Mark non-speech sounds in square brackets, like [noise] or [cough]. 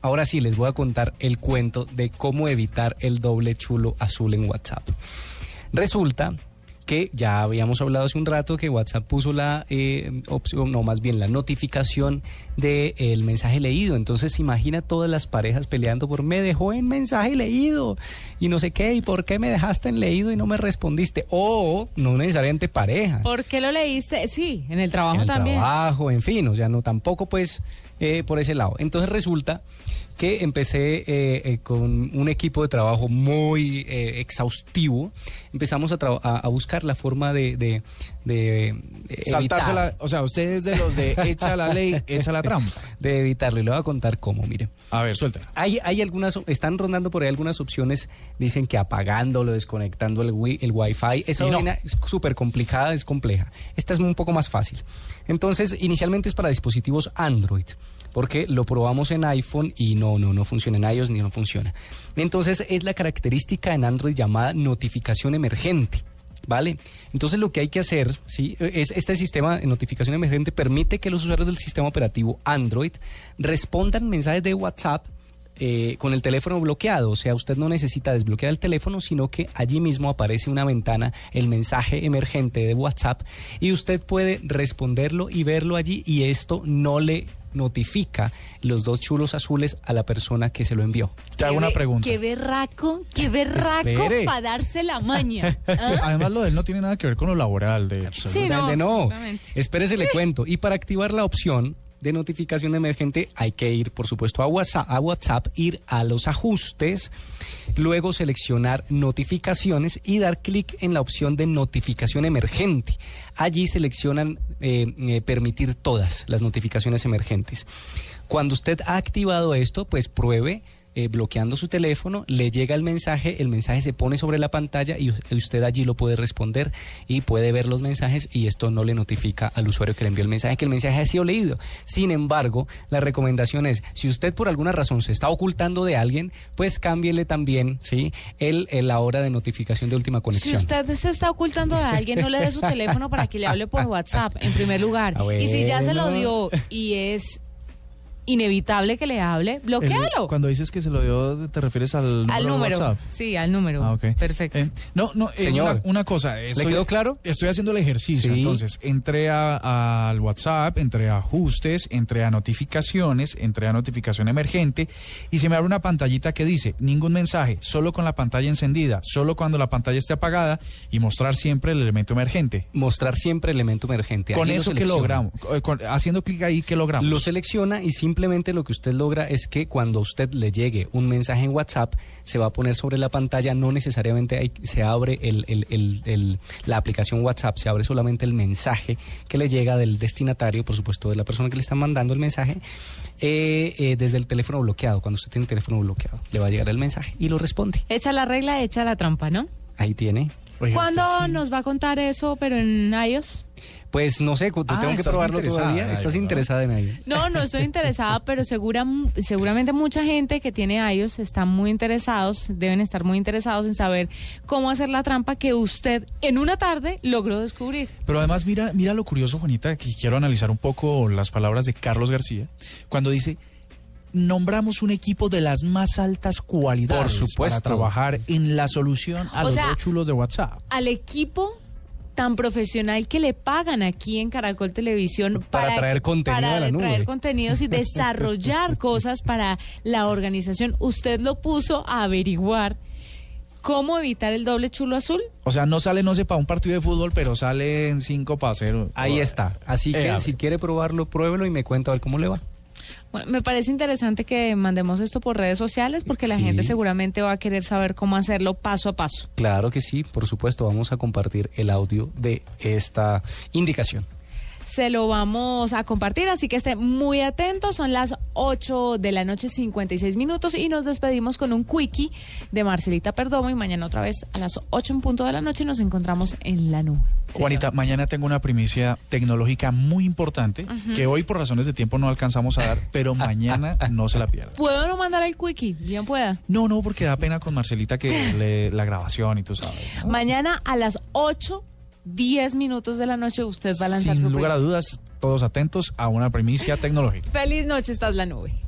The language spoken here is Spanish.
Ahora sí, les voy a contar el cuento de cómo evitar el doble chulo azul en WhatsApp. Resulta que ya habíamos hablado hace un rato que WhatsApp puso la eh, opción, no más bien la notificación del el mensaje leído. Entonces imagina todas las parejas peleando por me dejó en mensaje leído y no sé qué, y por qué me dejaste en leído y no me respondiste. O no necesariamente pareja. ¿Por qué lo leíste? Sí, en el trabajo en el también. trabajo, en fin, o sea, no tampoco pues eh, por ese lado. Entonces resulta que empecé eh, eh, con un equipo de trabajo muy eh, exhaustivo. Empezamos a- a buscar la forma de, de, de, Saltarse la, o sea, usted es de los de echa la ley, echa la trampa. [laughs] de evitarlo. Y le voy a contar cómo, mire. A ver, suéltela. Hay, hay algunas, están rondando por ahí algunas opciones, dicen que apagándolo, desconectando el, wi- el wifi, esa no. es súper complicada, es compleja. Esta es un poco más fácil. Entonces, inicialmente es para dispositivos Android, porque lo probamos en iPhone y no, no, no funciona en iOS ni no funciona. Entonces, es la característica en Android llamada notificación emergente. ¿Vale? Entonces lo que hay que hacer, ¿sí? es este sistema de notificación emergente permite que los usuarios del sistema operativo Android respondan mensajes de WhatsApp eh, con el teléfono bloqueado. O sea, usted no necesita desbloquear el teléfono, sino que allí mismo aparece una ventana, el mensaje emergente de WhatsApp, y usted puede responderlo y verlo allí, y esto no le notifica los dos chulos azules a la persona que se lo envió. Te hago una pregunta. Qué berraco, qué berraco para darse la maña. [laughs] Sí, ¿Ah? además, lo de él no tiene nada que ver con lo laboral. De, Sí, no, no. Espérese, le cuento. Y para activar la opción de notificación emergente hay que ir, por supuesto, a WhatsApp, ir a los ajustes, luego seleccionar notificaciones y dar clic en la opción de notificación emergente. Allí seleccionan eh, eh, permitir todas las notificaciones emergentes. Cuando usted ha activado esto, pues pruebe eh, bloqueando su teléfono, le llega el mensaje, el mensaje se pone sobre la pantalla y usted allí lo puede responder y puede ver los mensajes y esto no le notifica al usuario que le envió el mensaje que el mensaje ha sido leído. Sin embargo, la recomendación es, si usted por alguna razón se está ocultando de alguien, pues cámbiele también, ¿sí? El, el la hora de notificación de última Si conexión. usted se está ocultando de alguien, no le dé su teléfono para que le hable por WhatsApp, en primer lugar. [laughs] Ah, Y si ya se lo dio y es inevitable que le hable, bloquealo. Cuando dices que se lo dio, ¿te refieres al número, Al de número. WhatsApp? Sí, al número. Ah, ok. Perfecto. Eh, no, no, eh, Señor. una, una cosa. Estoy, quedó claro? Estoy haciendo el ejercicio. Sí. Entonces, entré a- al WhatsApp, entré a ajustes, entré a notificaciones, entré a notificación emergente y se me abre una pantallita que dice ningún mensaje, solo con la pantalla encendida, solo cuando la pantalla esté apagada y mostrar siempre el elemento emergente. Mostrar siempre elemento emergente. Con Allí eso, ¿qué selecciona. logramos? Eh, con- haciendo clic ahí, ¿qué logramos? Lo selecciona y simplemente lo que usted logra es que cuando a usted le llegue un mensaje en WhatsApp, se va a poner sobre la pantalla, no necesariamente hay- se abre el- el- el- el- la aplicación WhatsApp, se abre solamente el mensaje que le llega del destinatario, por supuesto, de la persona que le está mandando el mensaje, eh, eh, desde el teléfono bloqueado. Cuando usted tiene el teléfono bloqueado, le va a llegar el mensaje y lo responde. Echa la regla, echa la trampa, ¿no? Ahí tiene. Oiga, ¿Cuándo sí. nos va a contar eso, pero en iOS? Pues no sé, Ah, tengo que estás probarlo interesada, todavía. ¿Estás ¿no? interesada en ello? No, no estoy interesada, [laughs] pero segura, seguramente mucha gente que tiene iOS está muy interesados, deben estar muy interesados en saber cómo hacer la trampa que usted en una tarde logró descubrir. Pero además, mira, mira lo curioso, Juanita, que quiero analizar un poco las palabras de Carlos García, cuando dice, nombramos un equipo de las más altas cualidades Por supuesto. para trabajar en la solución a O los sea, dos chulos de WhatsApp. Al equipo tan profesional que le pagan aquí en Caracol Televisión Para traer contenido para a la nube. traer contenidos y [laughs] desarrollar cosas para la organización. Usted lo puso a averiguar cómo evitar el doble chulo azul. O sea, no sale, no sé, para un partido de fútbol, pero sale en cinco para cero. Ahí está. Así Eh, que ver. si quiere probarlo, pruébelo y me cuenta a ver cómo le va. Bueno, me parece interesante que mandemos esto por redes sociales porque la gente seguramente va a querer saber cómo hacerlo paso a paso. Claro que sí, por supuesto, vamos a compartir el audio de esta indicación. Se lo vamos a compartir, así que esté muy atento. Son las 8 de la noche, 56 minutos, y nos despedimos con un quickie de Marcelita Perdomo. Y mañana otra vez a las 8 en punto de la noche nos encontramos en la nube. Juanita, mañana tengo una primicia tecnológica muy importante que hoy por razones de tiempo no alcanzamos a dar, pero [laughs] mañana no se la pierda. ¿Puedo no mandar el quickie? Bien pueda. No, no, porque da pena con Marcelita que le, la grabación y tú sabes. ¿no? Mañana a las 8, 10 minutos de la noche usted va a lanzar Sin su lugar a dudas, todos atentos a una primicia tecnológica. Feliz noche, estás la nube.